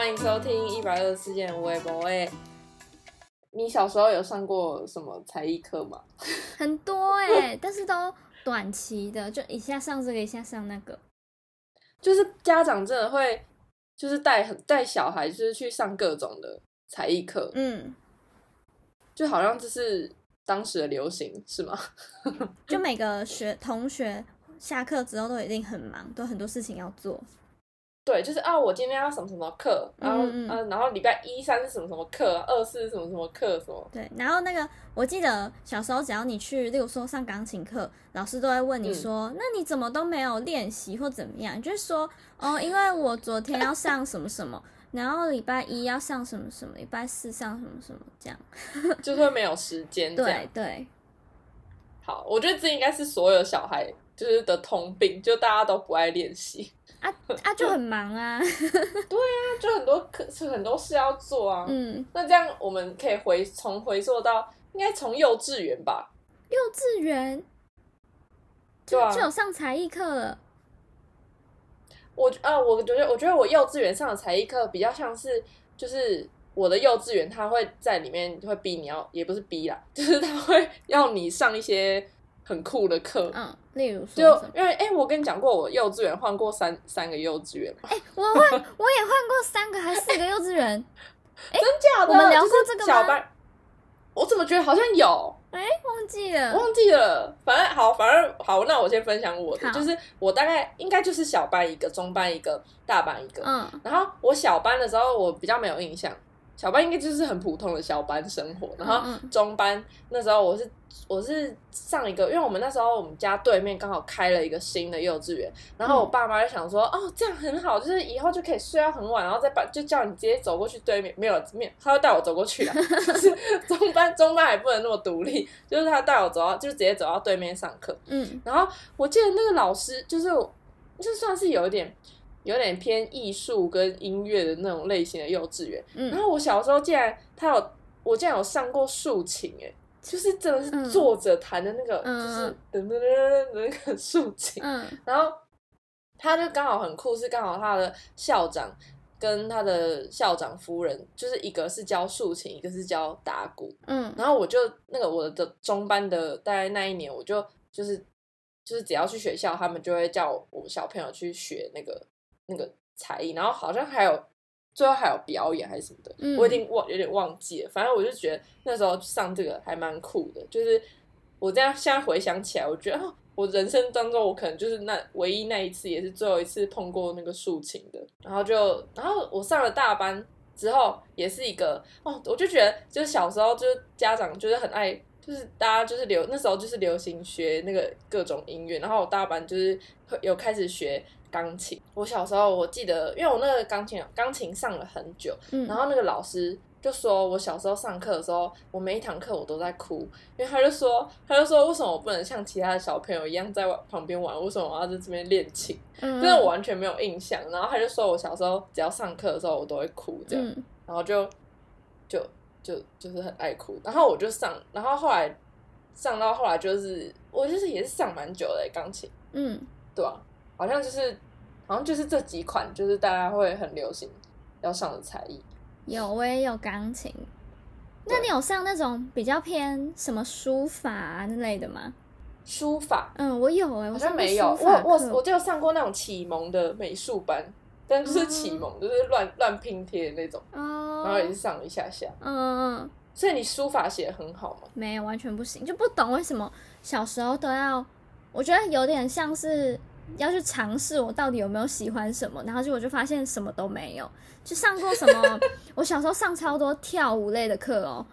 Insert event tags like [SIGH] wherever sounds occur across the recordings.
欢迎收听一百二十四件微博诶。你小时候有上过什么才艺课吗？[LAUGHS] 很多哎、但是都短期的，就一下上这个，一下上那个。就是家长真的会，就是带很带小孩，就是去上各种的才艺课，嗯，就好像这是当时的流行，是吗？[LAUGHS] 就每个学同学下课之后都一定很忙，都很多事情要做。对，就是啊，我今天要什么什么课，然后嗯然后礼拜一、三是什么什么课，二四是什么什么课，什么对，然后那个我记得小时候，只要你去，例如说上钢琴课，老师都会问你嗯说：“那你怎么都没有练习或怎么样？”就是说，哦，因为我昨天要上什么什么，然后礼拜一要上什么什么，礼拜四上什么什么，这样。就是会没有时间对。对，好，我觉得这应该是所有小孩就是的通病，就大家都不爱练习，啊啊，就很忙啊。[LAUGHS] 就很多课是很多事要做啊。嗯，那这样我们可以回从回溯到应该从幼稚园吧？幼稚园就啊就有上才艺课了。我啊，我觉得我觉得我幼稚园上的才艺课比较像是就是。我的幼稚园，他会在里面会逼你要，也不是逼啦，就是他会要你上一些很酷的课，嗯，例如说就？因为哎、我跟你讲过，我幼稚园换过三三个幼稚园嘛，哎、我换，我也换过三个还四个幼稚园。真假的？我们聊过这个吗小班，我怎么觉得好像有？哎、忘记了。忘记了，反正好，反正好，那我先分享我的，就是我大概应该就是小班一个，中班一个，大班一个。嗯然后我小班的时候，我比较没有印象，小班应该就是很普通的小班生活。然后中班那时候我是我是上一个，因为我们那时候我们家对面刚好开了一个新的幼稚园，然后我爸妈就想说，哦，这样很好，就是以后就可以睡到很晚，然后再把就叫你直接走过去对面，没有面，他就带我走过去了，就是 [LAUGHS] 中班中班还不能那么独立，就是他带我走到就直接走到对面上课。嗯然后我记得那个老师就是就算是有一点有点偏艺术跟音乐的那种类型的幼稚园。然嗯，后我小时候竟然他有我竟然有上过竖琴哎，就是真的嗯是坐着弹的那个，嗯就是噔噔噔噔的那个竖琴。嗯然后他就刚好很酷，是刚好他的校长跟他的校长夫人，就是一个是教竖琴，一个是教打鼓。嗯然后我就那个我的中班的大概那一年，我就就是就是只要去学校，他们就会叫我小朋友去学那个那个才艺，然后好像还有最后还有表演还是什么的，嗯我已经忘有点忘记了。反正我就觉得那时候上这个还蛮酷的，就是我这样现在回想起来，我觉得哦，我人生当中我可能就是那唯一那一次，也是最后一次碰过那个竖琴的。然后就然后我上了大班之后，也是一个哦，我就觉得就是小时候就是家长就是很爱。就是大家就是流那时候就是流行学那个各种音乐，然后我大班就是会有开始学钢琴。我小时候我记得，因为我那个钢琴钢琴上了很久，嗯，然后那个老师就说我小时候上课的时候，我每一堂课我都在哭，因为他就说他就说为什么我不能像其他的小朋友一样在旁边玩，为什么我要在这边练琴？嗯，真的我完全没有印象。然后他就说我小时候只要上课的时候我都会哭这样，嗯然后就就就就是很爱哭，然后我就上，然后后来上到后来就是我就是也是上蛮久的欸钢琴，嗯，对吧、好像就是好像就是这几款就是大家会很流行要上的才艺。有我也有钢琴。那你有上那种比较偏什么书法啊那类的吗？书法嗯，我有哎、我好像没有，我我我就上过那种启蒙的美术班，但就是启蒙，就是乱乱拼贴的那种，哦，然后也是上一下下。嗯嗯嗯，所以你书法写的很好吗？没有完全不行，就不懂为什么小时候都要，我觉得有点像是要去尝试我到底有没有喜欢什么，然后结果就发现什么都没有，就上过什么，[LAUGHS] 我小时候上超多跳舞类的课哦，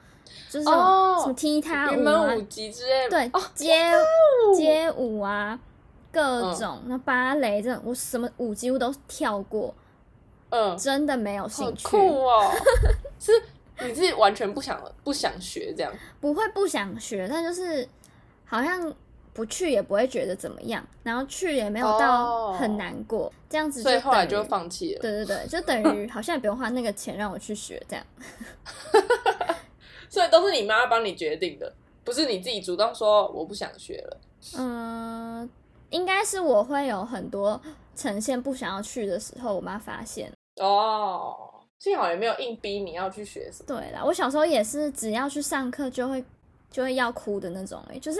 就是什么踢踏云舞啊门舞，集之类的，对哦，，街舞。街舞啊，各嗯种那芭蕾这种，我什么舞几乎都跳过，嗯，真的没有好兴趣，酷哦！[LAUGHS] 是你是完全不想不想学这样？不会不想学，但就是好像不去也不会觉得怎么样，然后去也没有到哦很难过，这样子所以后来就放弃了。对对对，就等于好像也不用花那个钱让我去学这样。[LAUGHS] 所以都是你妈帮你决定的，不是你自己主动说我不想学了。嗯，应该是我会有很多呈现不想要去的时候，我妈发现。哦，幸好也没有硬逼你要去学什么。对啦，我小时候也是，只要去上课就会就会要哭的那种、欸，就是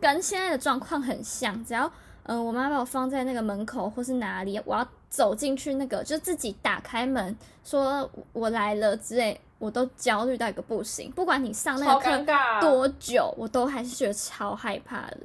跟现在的状况很像。只要嗯、呃我妈把我放在那个门口或是哪里，我要走进去那个，就自己打开门说我来了之类，我都焦虑到一个不行。不管你上那个多久，我都还是觉得超害怕的。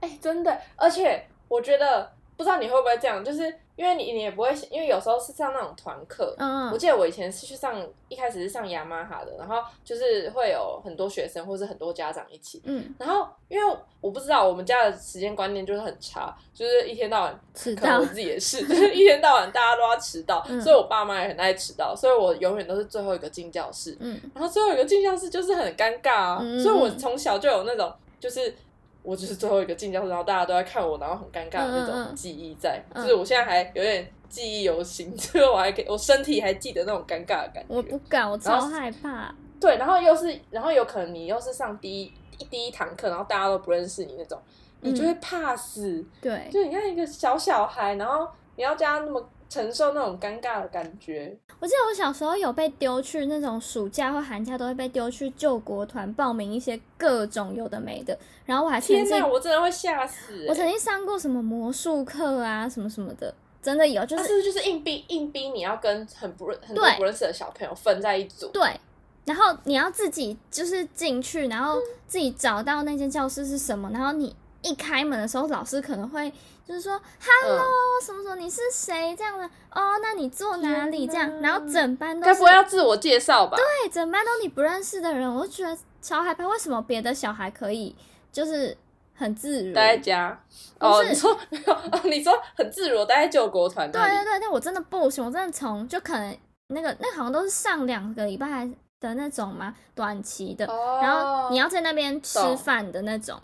哎、真的，而且我觉得不知道你会不会这样，就是因为你你也不会，因为有时候是上那种团课，嗯我记得我以前是去上，一开始是上雅马哈的，然后就是会有很多学生或是很多家长一起，嗯，然后因为我不知道我们家的时间观念就是很差，就是一天到晚，迟到可能我自己也是，就是一天到晚大家都要迟到，嗯所以我爸妈也很爱迟到，所以我永远都是最后一个进教室，嗯。然后最后一个进教室就是很尴尬啊，嗯所以我从小就有那种就是。我就是最后一个进教室，然后大家都在看我，然后很尴尬的那种嗯记忆在，嗯就是我现在还有点记忆犹新，[LAUGHS] 就是我还可以，我身体还记得那种尴尬的感觉。我不敢，我超害怕。对，然后又是，然后有可能你又是上第一第一堂课，然后大家都不认识你那种，你就会怕死。对，就你看一个小小孩，然后你要叫他那么承受那种尴尬的感觉，我记得我小时候有被丢去那种暑假或寒假都会被丢去救国团报名一些各种有的没的，然后我还天哪，我真的会吓死、欸！我曾经上过什么魔术课啊，什么什么的，真的有，就是就是硬逼硬逼你要跟很不认很多对不认识的小朋友分在一组？对，然后你要自己就是进去，然后自己找到那间教室是什么，然后你一开门的时候，老师可能会就是说 “hello”、嗯什么什么，你是谁？这样的哦，那你坐哪里？这样，然后整班都该不会要自我介绍吧？对，整班都你不认识的人，我就觉得超害怕。为什么别的小孩可以就是很自如？待在家。哦，你说没有 [LAUGHS] 哦，你说很自如，待在救国团对对对，但我真的不行，我真的从就可能那个那好像都是上两个礼拜的那种嘛，短期的，哦然后你要在那边吃饭的那种。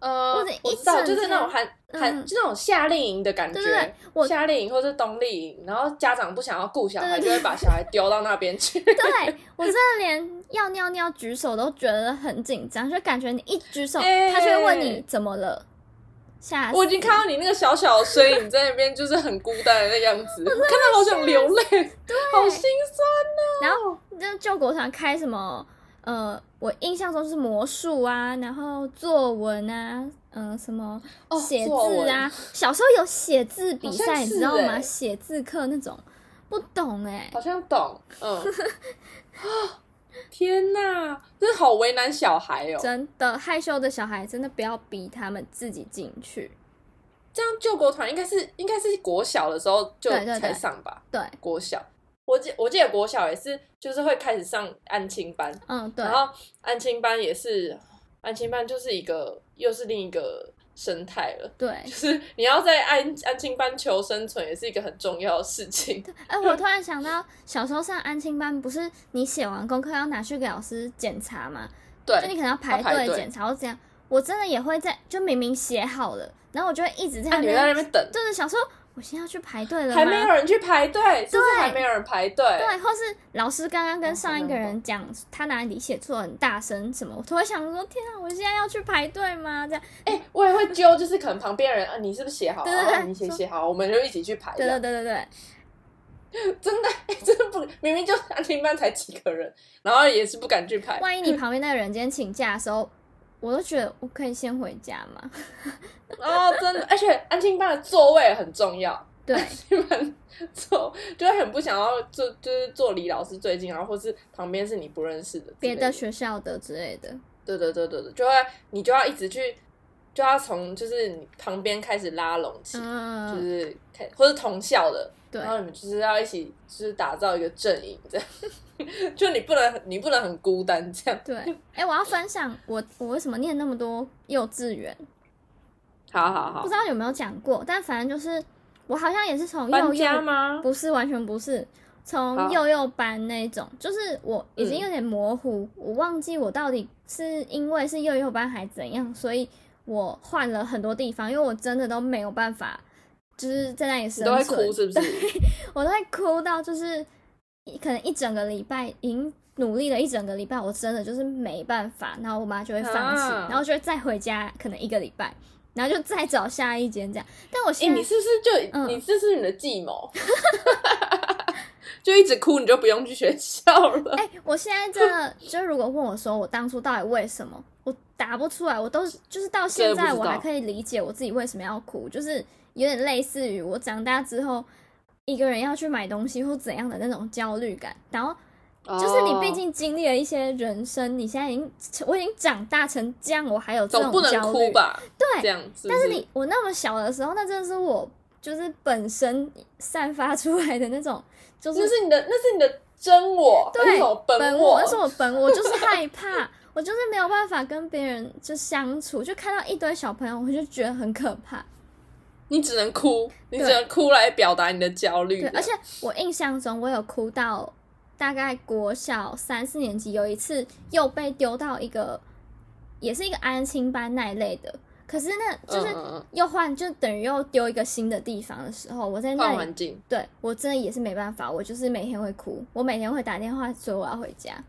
呃，或者一我知道，整就是那种天寒寒，嗯就那种夏令营的感觉。对对对我夏令营或是冬令营，然后家长不想要顾小孩，就会把小孩丢到那边去。对我真的连要尿尿举手都觉得很紧张，就感觉你一举手，哎他就会问你怎么了。吓死！我已经看到你那个小小的身影在那边，就是很孤单的那样子，[LAUGHS] 我看到好想流泪，好心酸。然后那救国团开什么呃，我印象中是魔术啊，然后作文啊，嗯、什么哦写字啊，小时候有写字比赛，你知道吗？欸写字课那种，不懂哎、好像懂，嗯。啊！[LAUGHS] 天哪，真的好为难小孩哦。真的害羞的小孩真的不要逼他们自己进去。这样救国团应该是应该是国小的时候就才上吧？对，国小，我记我记得国小也是，就是会开始上安亲班，嗯，对然，后安亲班也是，安亲班就是一个又是另一个生态了。对。就是你要在安安亲班求生存，也是一个很重要的事情。哎、我突然想到，小时候上安亲班，不是你写完功课要拿去给老师检查吗？对就你可能要排队队检查，或怎样。我真的也会在，就明明写好了，然后我就会一直在在那边，边等，就是想说，我现在要去排队了吗？还没有人去排队，是不是还没有人排队？对，或是老师刚刚跟哦上一个人讲他哪里写错很大声什么，我突然想说，天啊，我现在要去排队吗？这样，哎、我也会揪，就是可能旁边人啊，你是不是写好？对对对啊你写写好，我们就一起去排。对对对对对，[LAUGHS] 真的、哎 [LAUGHS] 真的不，明明就安亲班才几个人，然后也是不敢去排。万一你旁边那个人今天请假的时候，我都觉得我可以先回家嘛。哦，真的，而且安亲班的座位很重要。[LAUGHS] 对，安班坐就会很不想要坐，就是坐离老师最近，然后或是旁边是你不认识的别的学校的之类的。对对对对对，就会你就要一直去，就要从就是你旁边开始拉拢起，嗯，就是开或是同校的，对然后你们就是要一起就是打造一个阵营这样，就你不能你不能很孤单这样。对，哎、我要分享我我为什么念那么多幼稚园，好好好不知，道有没有讲过，但反正就是我好像也是从幼幼吗？不是完全不是从幼幼班那种，就是我已经嗯有点模糊，我忘记我到底是因为是幼幼班还怎样，所以我换了很多地方，因为我真的都没有办法，就是在那里你都会哭是不是？[LAUGHS] 我都会哭到就是一可能一整个礼拜已经努力了一整个礼拜，我真的就是没办法，然后我妈就会放弃，啊然后就会再回家，可能一个礼拜，然后就再找下一间这样。但我哎、现在、你是不是就、嗯你这是你的计谋？[LAUGHS] 就一直哭，你就不用去学校了。哎、我现在真的，就如果问我说我当初到底为什么，我答不出来，我都是就是到现在我还可以理解我自己为什么要哭，就是有点类似于我长大之后一个人要去买东西或怎样的那种焦虑感，然后就是你毕哦竟经历了一些人生，你现在已经我已经长大成这样，我还有这种焦虑吧？对？这对，样但是你我那么小的时候，那真的是我就是本身散发出来的那种，就是那是你的，那是你的真我，对本我？那是我本我，我就是害怕，[LAUGHS] 我就是没有办法跟别人就相处，就看到一堆小朋友，我就觉得很可怕。你只能哭，你只能哭来表达你的焦虑。对，而且我印象中，我有哭到大概国小三四年级，有一次又被丢到一个，也是一个安亲班那一类的，可是那就是又换，就等于又丢一个新的地方的时候，我在那里换环境，对我真的也是没办法，我就是每天会哭，我每天会打电话说我要回家。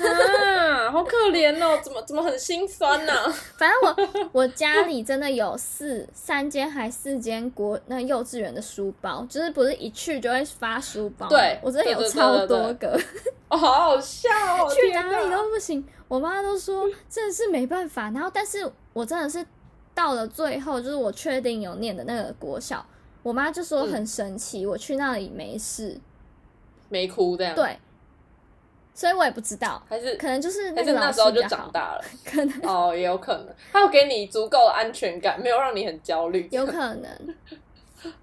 啊，好可怜哦，怎么怎么很心酸呢、[LAUGHS] 反正我我家里真的有四三间还四间国那幼稚园的书包，就是不是一去就会发书包，对我真的有超多个，[LAUGHS] 哦，好好笑哦，去哪里都不行。我妈都说真的是没办法，然后但是我真的是到了最后，就是我确定有念的那个国小，我妈就说很神奇，我去那里没事，没哭这样，，对，所以我也不知道，还是可能就是还是那时候就长大了，可能。哦，也有可能，他有给你足够的安全感，没有让你很焦虑，有可能。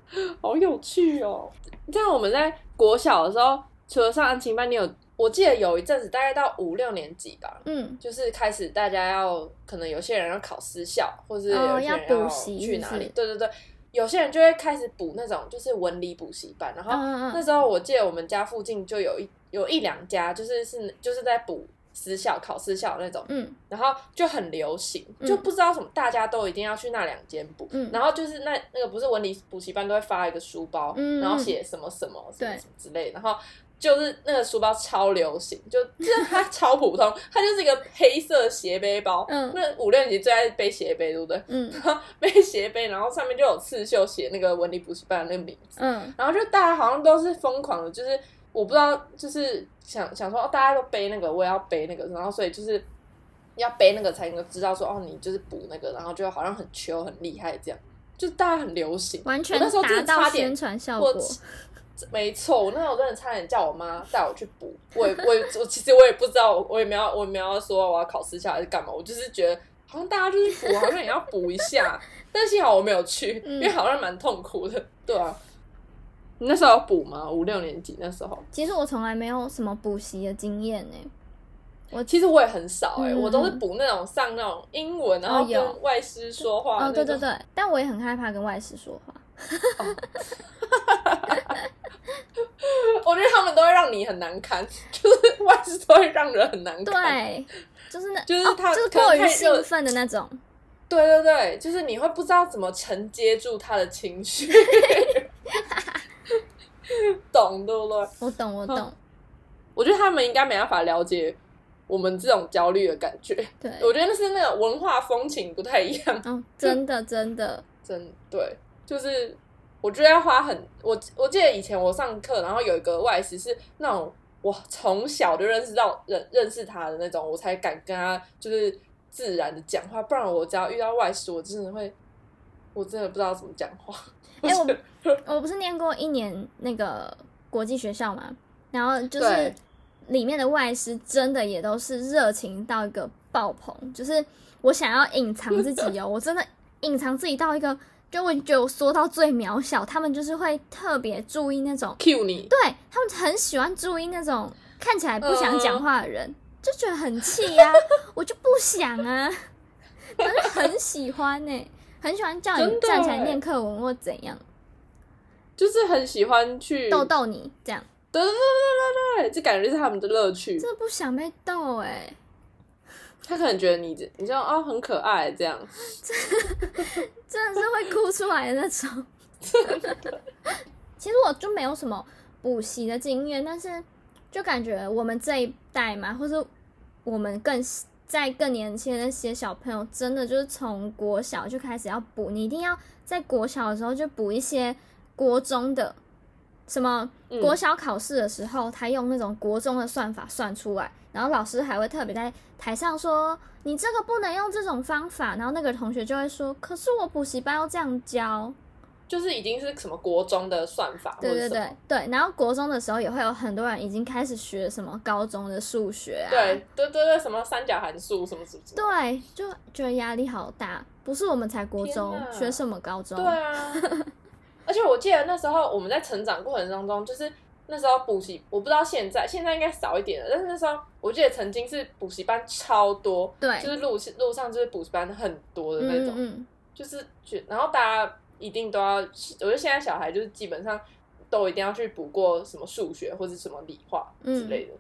[LAUGHS] 好有趣哦。这样我们在国小的时候，除了上安亲班，你有我记得有一阵子，大概到五六年级吧，嗯，就是开始大家要可能有些人要考私校，或是哦有些人要去哪里。对对对，有些人就会开始补那种就是文理补习班，然后那时候我记得我们家附近就有一有一两家，就是是就是在补私校考私校那种，嗯。然后就很流行，嗯。就不知道什么大家都一定要去那两间补，嗯。然后就是那那个不是文理补习班都会发一个书包，嗯。然后写什么什么什么对。什么之类，然后。就是那个书包超流行，就就是它超普通，[LAUGHS] 它就是一个黑色斜背包。嗯那五六年级最爱背斜背，对不对？嗯然后 [LAUGHS] 背斜背，然后上面就有刺绣写那个文理补习班的那个名字。嗯然后就大家好像都是疯狂的，就是我不知道，就是想想说，哦，大家都背那个，我也要背那个，然后所以就是要背那个才能够知道说，哦，你就是补那个，然后就好像很球很厉害这样，就大家很流行。完全达到宣传效我果。没错，我那时候真的差点叫我妈带我去补，[LAUGHS] 我也我也我其实我也不知道，我也没有我也没有说我要考私下还是干嘛，我就是觉得好像大家就是补，好像也要补一下，但幸好我没有去，嗯因为好像蛮痛苦的，对啊。你那时候有补吗？五六年级那时候，其实我从来没有什么补习的经验呢。我其实我也很少哎、嗯我都是补那种上那种英文，然后跟外师说话、哦，对对，对，但我也很害怕跟外师说话。我 [LAUGHS] 觉得他们都会让你很难堪，[LAUGHS] 就是外事都会让人很难堪。对，就是那，就是哦就是过于兴奋的那种。对对对，就是你会不知道怎么承接住他的情绪，[LAUGHS] 懂对不对？我懂，我懂。我觉得他们应该没办法了解我们这种焦虑的感觉。对，我觉得那是那个文化风情不太一样，哦，真的真的，[LAUGHS] 真对，就是我觉得要花很我我记得以前我上课，然后有一个外师是那种我从小就认识到认认识他的那种，我才敢跟他就是自然的讲话，不然我只要遇到外师，我真的会我真的不知道怎么讲话。[LAUGHS] 哎我我不是念过一年那个国际学校嘛，然后就是里面的外师真的也都是热情到一个爆棚，就是我想要隐藏自己哦，我真的隐藏自己到一个，就我觉得我缩到最渺小，他们就是会特别注意那种，cue 你，对他们很喜欢注意那种看起来不想嗯讲话的人，就觉得很气呀、[LAUGHS] 我就不想啊，可是很喜欢呢、很喜欢叫你站起来欸念课文或怎样。就是很喜欢去逗逗你这样，对对对对对对，这感觉就是他们的乐趣。真的不想被逗哎、他可能觉得你你这样哦很可爱这样，[LAUGHS] 真的是会哭出来的那种。其实我就没有什么补习的经验，但是就感觉我们这一代嘛，或者我们更在更年轻的那些小朋友，真的就是从国小就开始要补，你一定要在国小的时候就补一些国中的，什么嗯国小考试的时候，他用那种国中的算法算出来，然后老师还会特别在台上说你这个不能用这种方法，然后那个同学就会说，可是我补习班要这样教。就是已经是什么国中的算法，对对对对，然后国中的时候也会有很多人已经开始学什么高中的数学啊，对对对对，什么三角函数什么什么，对，就觉得压力好大。不是我们才国中学什么高中？对啊，而且我记得那时候我们在成长过程当中，就是那时候补习，我不知道现在现在应该少一点了，但是那时候我记得曾经是补习班超多，对就是路路上就是补习班很多的那种，嗯嗯就是觉，然后大家一定都要，我觉得现在小孩就是基本上都一定要去补过什么数学或者什么理化之类的，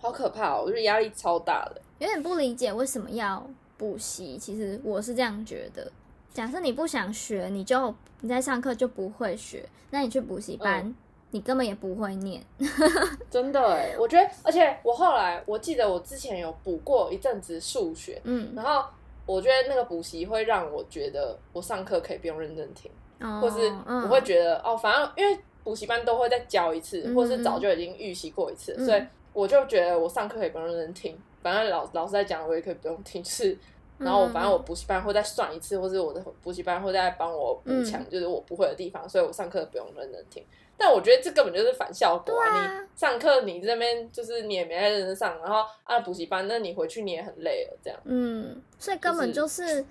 好可怕哦！我觉得压力超大的。有点不理解为什么要补习。其实我是这样觉得。假设你不想学，你就你在上课就不会学，那你去补习班，嗯你根本也不会念。[LAUGHS] 真的哎，我觉得，而且我后来我记得我之前有补过一阵子数学，嗯，然后我觉得那个补习会让我觉得我上课可以不用认真听，哦或是我会觉得哦，反正因为补习班都会再教一次，嗯或是早就已经预习过一次，嗯所以我就觉得我上课可以不用认真听，反正老老师在讲我也可以不用听，就是。然后我反正我补习班会再算一次，或者我的补习班会再帮我补强，嗯就是我不会的地方，所以我上课不用认真听。但我觉得这根本就是反效果对啊你上课你这边就是你也没在认真上，然后啊补习班，那你回去你也很累了，这样嗯，所以根本就是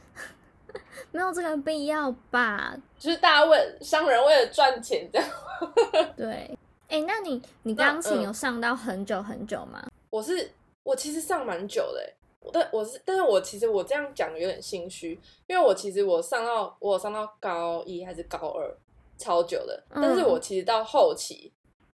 [LAUGHS] 没有这个必要吧？就是大家为商人为了赚钱这样。[LAUGHS] 对。哎、那你你那钢琴嗯有上到很久很久吗？我是我其实上蛮久的但我是但是我其实我这样讲有点心虚，因为我其实我上到我有上到高一还是高二，超久的，嗯但是我其实到后期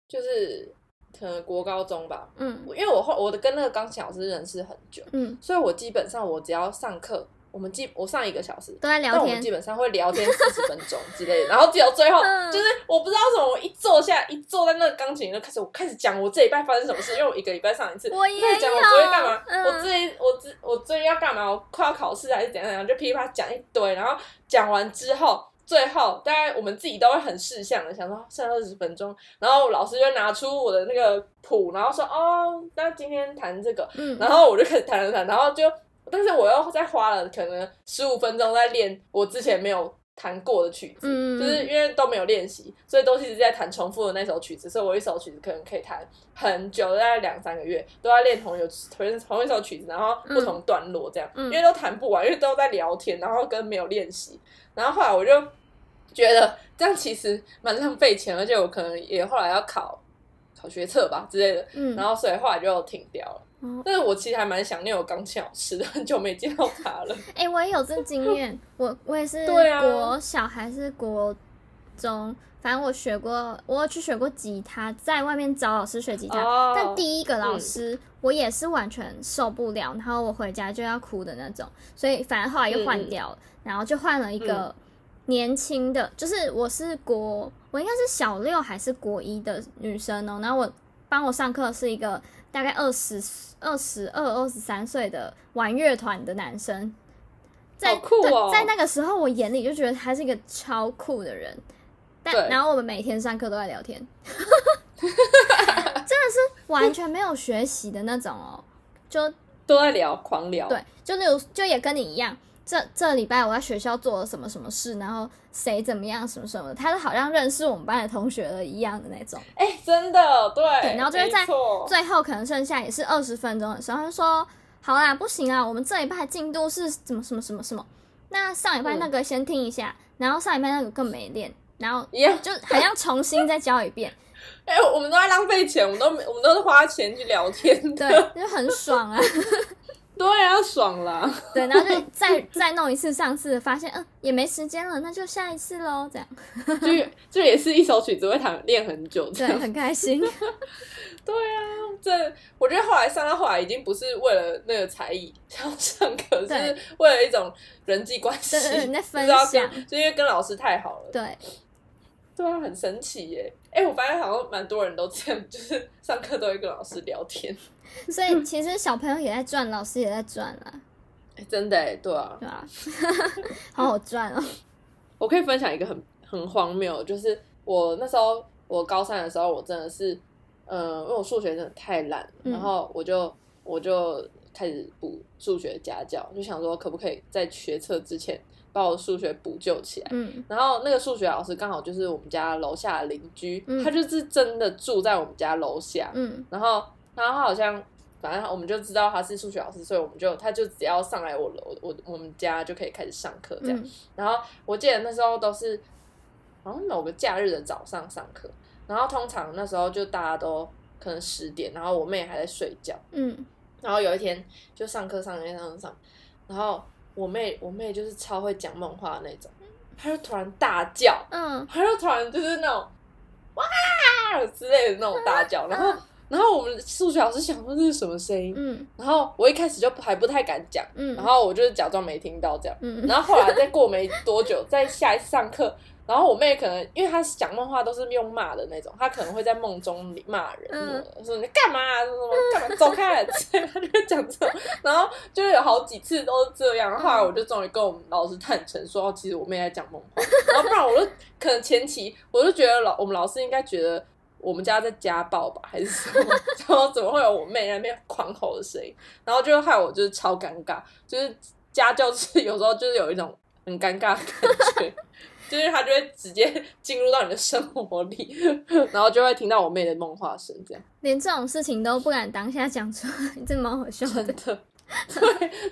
就是可能国高中吧，嗯。因为我后我的跟那个钢琴老师认识很久，嗯，所以我基本上我只要上课，我们基我上一个小时。都在聊天但我们基。本上会聊天四十分钟之类的，然后只有最后嗯就是我不知道为什么，我一坐下一坐在那个钢琴就开始我开始讲我这礼拜发生什么事，因为我一个礼拜上一次，我也开始讲我昨天干嘛，嗯我最近我最我最近要干嘛，我快要考试还是怎样怎样，就噼里啪啦讲一堆，然后讲完之后。最后，大概我们自己都会很识相的想说剩二十分钟，然后老师就拿出我的那个谱，然后说哦，那今天弹这个，嗯，然后我就开始弹弹弹，然后就，但是我又再花了可能十五分钟在练我之前没有弹过的曲子，嗯就是因为都没有练习，所以都一直在弹重复的那首曲子，所以我一首曲子可能可以弹很久，大概两三个月都在练同一同同一首曲子，然后不同段落这样，嗯。因为都弹不完，因为都在聊天，然后跟没有练习，然后后来我就觉得这样其实蛮浪费钱，而且我可能也后来要考考学测吧之类的，嗯，然后所以后来就停掉了。哦。但是我其实还蛮想念我钢琴老师的，很久没见到他了。[LAUGHS] 哎、我也有这经验，[LAUGHS] 我我也是国小还是国中，反正我学过，我有去学过吉他，在外面找老师学吉他。哦。但第一个老师、我也是完全受不了，然后我回家就要哭的那种，所以反正后来又换掉了，然后就换了一个年轻的，就是我是国，我应该是小六还是国一的女生哦，然后我帮我上课是一个大概二十二十二、二十三岁的玩乐团的男生，在在那个时候我眼里就觉得他是一个超酷的人，但对。然后我们每天上课都在聊天，[LAUGHS] 真的是完全没有学习的那种哦，就都在聊，狂聊。对，就例如就也跟你一样，这这礼拜我在学校做了什么什么事，然后谁怎么样什么什么的，他是好像认识我们班的同学了一样的那种。哎、真的对。对，然后就会在最后可能剩下也是二十分钟的时候，他就说：“好啦，不行啊，我们这一拜进度是怎么什么什么什么，那上一拜那个先听一下，然后上一拜那个更没练，然后 [LAUGHS] 一样。就好像重新再教一遍，[LAUGHS] 哎、我们都在浪费钱，我们都没我们都是花钱去聊天的。对，就很爽啊。[LAUGHS] 对啊，爽啦。对，然后就再再弄一次上次，发现嗯也没时间了，那就下一次喽，这样就就也是一首曲子会弹练很久这对，很开心。[LAUGHS] 对啊，这我觉得后来上到后来已经不是为了那个才艺想要上课，是为了一种人际关系，对对对你在分享，[LAUGHS] 就因为跟老师太好了。对，对啊，很神奇耶！哎、我发现好像蛮多人都这样，就是上课都会跟老师聊天。[LAUGHS] 所以其实小朋友也在赚，老师也在赚啦，哎、真的哎，对啊，对啊？[LAUGHS] 好好赚哦。[LAUGHS] 我可以分享一个很很荒谬，就是我那时候我高三的时候，我真的是，呃，因为我数学真的太烂，嗯然后我就我就开始补数学家教，就想说可不可以在学测之前把我数学补救起来。嗯。然后那个数学老师刚好就是我们家楼下的邻居，嗯他就是真的住在我们家楼下，嗯。然后然后他好像反正我们就知道他是数学老师，所以我们就他就只要上来我楼我我们家就可以开始上课这样。嗯。然后我记得那时候都是好像某个假日的早上上课，然后通常那时候就大家都可能十点，然后我妹还在睡觉，嗯。然后有一天就上课上上上上，然后我妹我妹就是超会讲梦话的那种，她就突然大叫，嗯她就突然就是那种哇之类的那种大叫，然后然后我们数学老师想说这是什么声音，嗯然后我一开始就还不太敢讲，嗯，然后我就是假装没听到这样。嗯然后后来再过没多久，在下一次上课，然后我妹可能因为她讲梦话都是用骂的那种，她可能会在梦中里骂人，嗯说你干嘛、啊，什么干嘛，走开她就会讲这种，然后就是有好几次都是这样。然后后来我就终于跟我们老师坦诚说，哦，其实我妹在讲梦话，然后不然我就可能前期我就觉得老我们老师应该觉得。我们家在家暴吧，还是什么？[LAUGHS] 然后怎么会有我妹在那边狂吼的声音？然后就害我就是超尴尬，就是家教就是有时候就是有一种很尴尬的感觉，就是他就会直接进入到你的生活里，[LAUGHS] 然后就会听到我妹的梦话声，这样连这种事情都不敢当下讲出来，这蛮好笑的。真的。[LAUGHS] 对，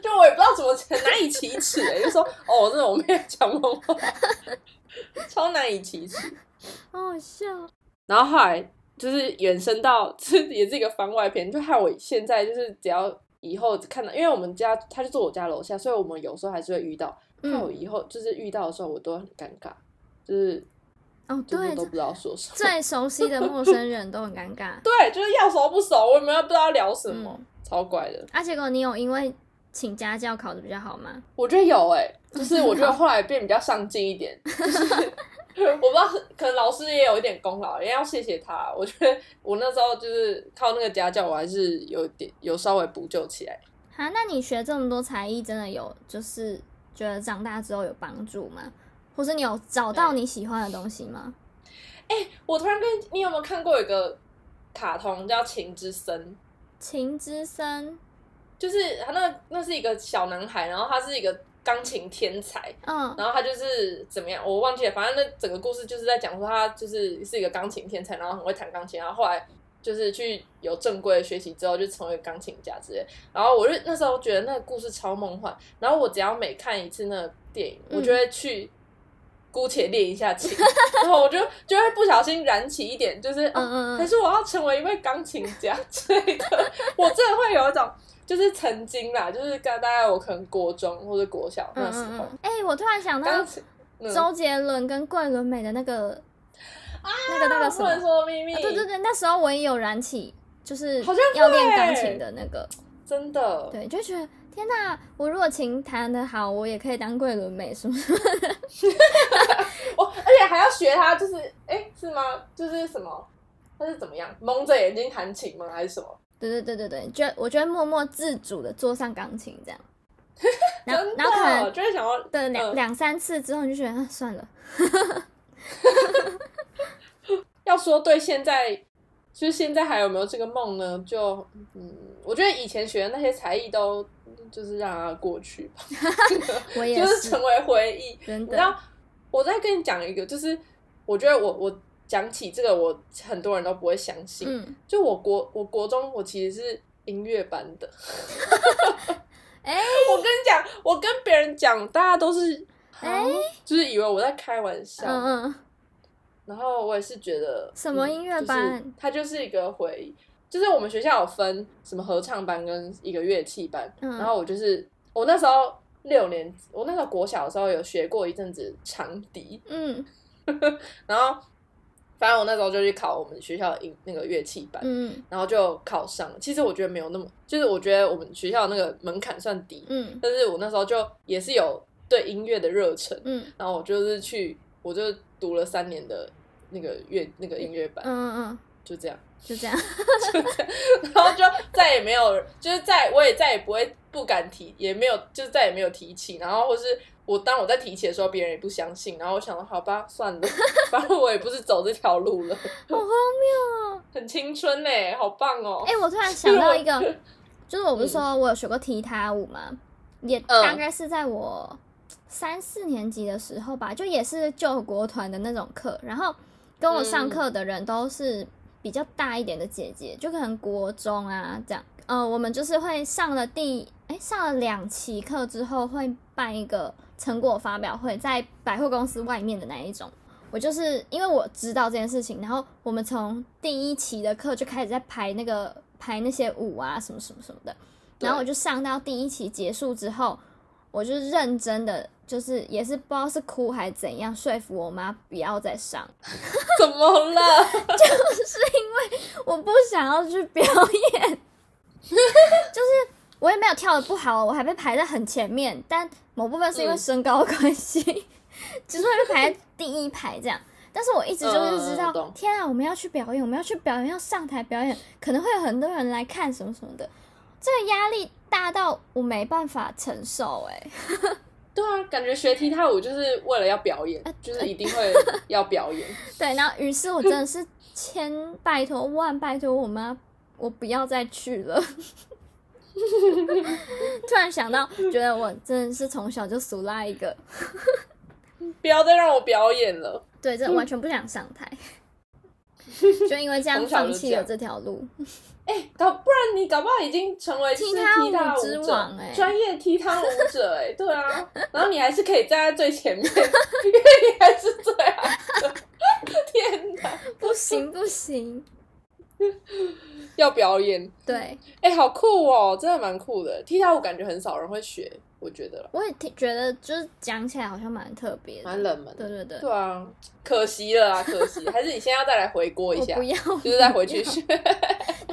就我也不知道怎么很难以启齿哎、就说哦，这是我妹在讲梦话，超难以启齿。好好笑。然后后来就是延伸到，这也是一个番外篇，就害我现在就是只要以后看到，因为我们家他就住我家楼下，所以我们有时候还是会遇到。害我嗯，以后就是遇到的时候，我都很尴尬，就是哦，对就是都，不知道说什么。最熟悉的陌生人都很尴尬。[LAUGHS] 对，就是要熟不熟，我们也不知道聊什么，嗯超怪的。啊，结果你有因为请家教考的比较好吗？我觉得有哎、就 [LAUGHS] 是我觉得后来变比较上进一点，就是 [LAUGHS] 我不知道，可能老师也有一点功劳，也要谢谢他。我觉得我那时候就是靠那个家教，我还是有点有稍微补救起来。哈，那你学这么多才艺，真的有就是觉得长大之后有帮助吗？或是你有找到你喜欢的东西吗？哎我突然跟你有没有看过一个卡通叫《情之声》？情之声，就是他那那是一个小男孩，然后他是一个钢琴天才，嗯然后他就是怎么样，我忘记了，反正那整个故事就是在讲说他就是是一个钢琴天才，然后很会弹钢琴，然后后来就是去有正规的学习之后，就成为钢琴家之类。然后我就那时候觉得那个故事超梦幻，然后我只要每看一次那个电影，嗯我就会去。姑且练一下琴，然后我就就会不小心燃起一点，就是、哦嗯嗯嗯，可是我要成为一位钢琴家之类的，我真的会有一种，就是曾经啦，就是刚大概我可能国中或者国小那时候，嗯嗯嗯。哎、我突然想到周杰伦跟桂纶镁的那个、那个那个什么不能，说秘密，啊对对对，那时候我也有燃起，就是好像要练会钢琴的那个，真的，对，就觉得天哪，我如果琴弹的好，我也可以当桂纶镁，是不是？我而且还要学他，就是哎、是吗？就是什么？他是怎么样蒙着眼睛弹琴吗？还是什么？对对对对对，就我觉得默默自主的坐上钢琴这样，[LAUGHS] 然后然后可，能就会想要对两嗯两三次之后，你就觉得、啊、算了，[LAUGHS] 要说对现在，就是现在还有没有这个梦呢？就嗯，我觉得以前学的那些才艺都就是让它过去吧，[LAUGHS] 我也就是成为回忆。真的你知道，我再跟你讲一个，就是我觉得我我讲起这个，我很多人都不会相信。嗯，就我国我国中我其实是音乐班的，[LAUGHS] 哎、我跟你讲，我跟别人讲，大家都是哎。啊就是以为我在开玩笑。嗯嗯，然后我也是觉得嗯什么音乐班？就是它就是一个回忆。就是我们学校有分什么合唱班跟一个乐器班，嗯。然后我就是我那时候六年，我那时候国小的时候有学过一阵子长笛，嗯。[LAUGHS] 然后反正我那时候就去考我们学校的音那个乐器班，嗯。然后就考上了。其实我觉得没有那么，就是我觉得我们学校那个门槛算低，嗯。但是我那时候就也是有对音乐的热忱，嗯。然后我就是去，我就读了三年的那个乐那个音乐班，嗯嗯，就这样，就这样，[LAUGHS] 就这样。然后就再也没有，就是再我也再也不会不敢提，也没有就是再也没有提起，然后或是我当我在提起的时候，别人也不相信，然后我想说好吧，算了，[LAUGHS] 反正我也不是走这条路了，好荒谬哦！很青春嘞，好棒哦！哎、我突然想到一个，[LAUGHS] 就是我不是说我有学过踢踏舞吗？也嗯。大概是在我三四年级的时候吧，就也是救国团的那种课，然后跟我上课的人都是比较大一点的姐姐，就可能国中啊这样。呃，我们就是会上了第哎上了两期课之后，会办一个成果发表会，在百货公司外面的那一种。我就是因为我知道这件事情，然后我们从第一期的课就开始在排那个排那些舞啊什么什么什么的，然后我就上到第一期结束之后，我就认真的就是也是不知道是哭还是怎样，说服我妈不要再上，[LAUGHS] 怎么了？[LAUGHS] 就是因为我不想要去表演，[LAUGHS] 就是我也没有跳的不好，我还被排在很前面，但某部分是因为嗯。身高的关系，就是会被排在第一排这样。但是我一直就是知道，天啊，我们要去表演，我们要去表演，要上台表演，可能会有很多人来看什么什么的，这个压力大到我没办法承受、哎，[LAUGHS] 对啊，感觉学踢踏舞就是为了要表演，就是一定会要表演。[LAUGHS] 对，然后于是我真的是千拜托万拜托我妈，我不要再去了。[LAUGHS] 突然想到，觉得我真的是从小就俗拉一个，不要再让我表演了。对，真的完全不想上台，就因为这样放弃了这条路。哎、搞不然你搞不好已经成为是踢踏舞者王哎。专业踢踏舞者哎、对啊，[LAUGHS] 然后你还是可以站在最前面，[LAUGHS] 因为你还是最矮的。天哪，不行不行，[LAUGHS] 要表演，对。哎、好酷哦，真的蛮酷的。踢踏舞感觉很少人会学，我觉得。我也挺觉得，就是讲起来好像蛮特别的，蛮冷门的。对对对，对啊，可惜了啊，可惜。还是你现在要再来回锅一下。不，要，就是再回去学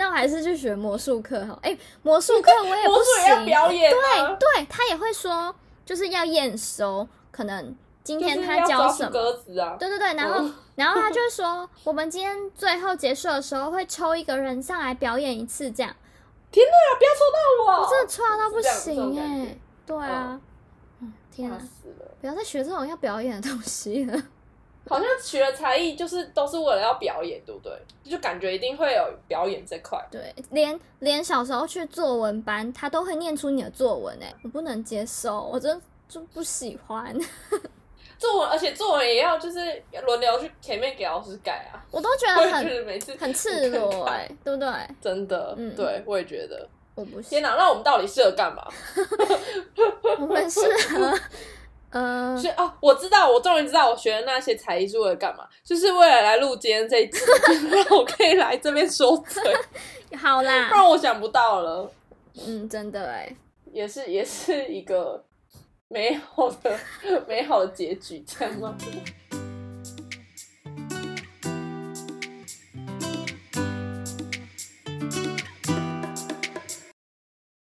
那我还是去学魔术课好。哎、魔术课我也不魔术要行，表演啊，对他也会说，就是要验收，可能今天他教什么，鸽子啊。对对对，然后、嗯然后他 [LAUGHS] 就说，我们今天最后结束的时候会抽一个人上来表演一次，这样，天哪，不要抽到我！我真的抽到不行种哎、对啊，嗯，天吓啊，不要再学这种要表演的东西了，好像学了才艺就是都是为了要表演，对不对？就感觉一定会有表演这块。对，连连小时候去作文班，他都会念出你的作文哎、我不能接受，我真就不喜欢，作文，而且作文也要就是轮流去前面给老师改啊。[LAUGHS] 我都觉得很得每次很赤裸哎、对不对？真的，嗯对我也觉得。我不行天。哪，那我们到底适合干嘛？[LAUGHS] 我们适合，呃，是啊，我知道，我终于知道我学的那些才艺是为了干嘛，就是为了来录今天这一集，[LAUGHS] 就是让我可以来这边说嘴，好啦，不然我想不到了。嗯，真的哎，也是也是一个美好的美好的结局，这样吗？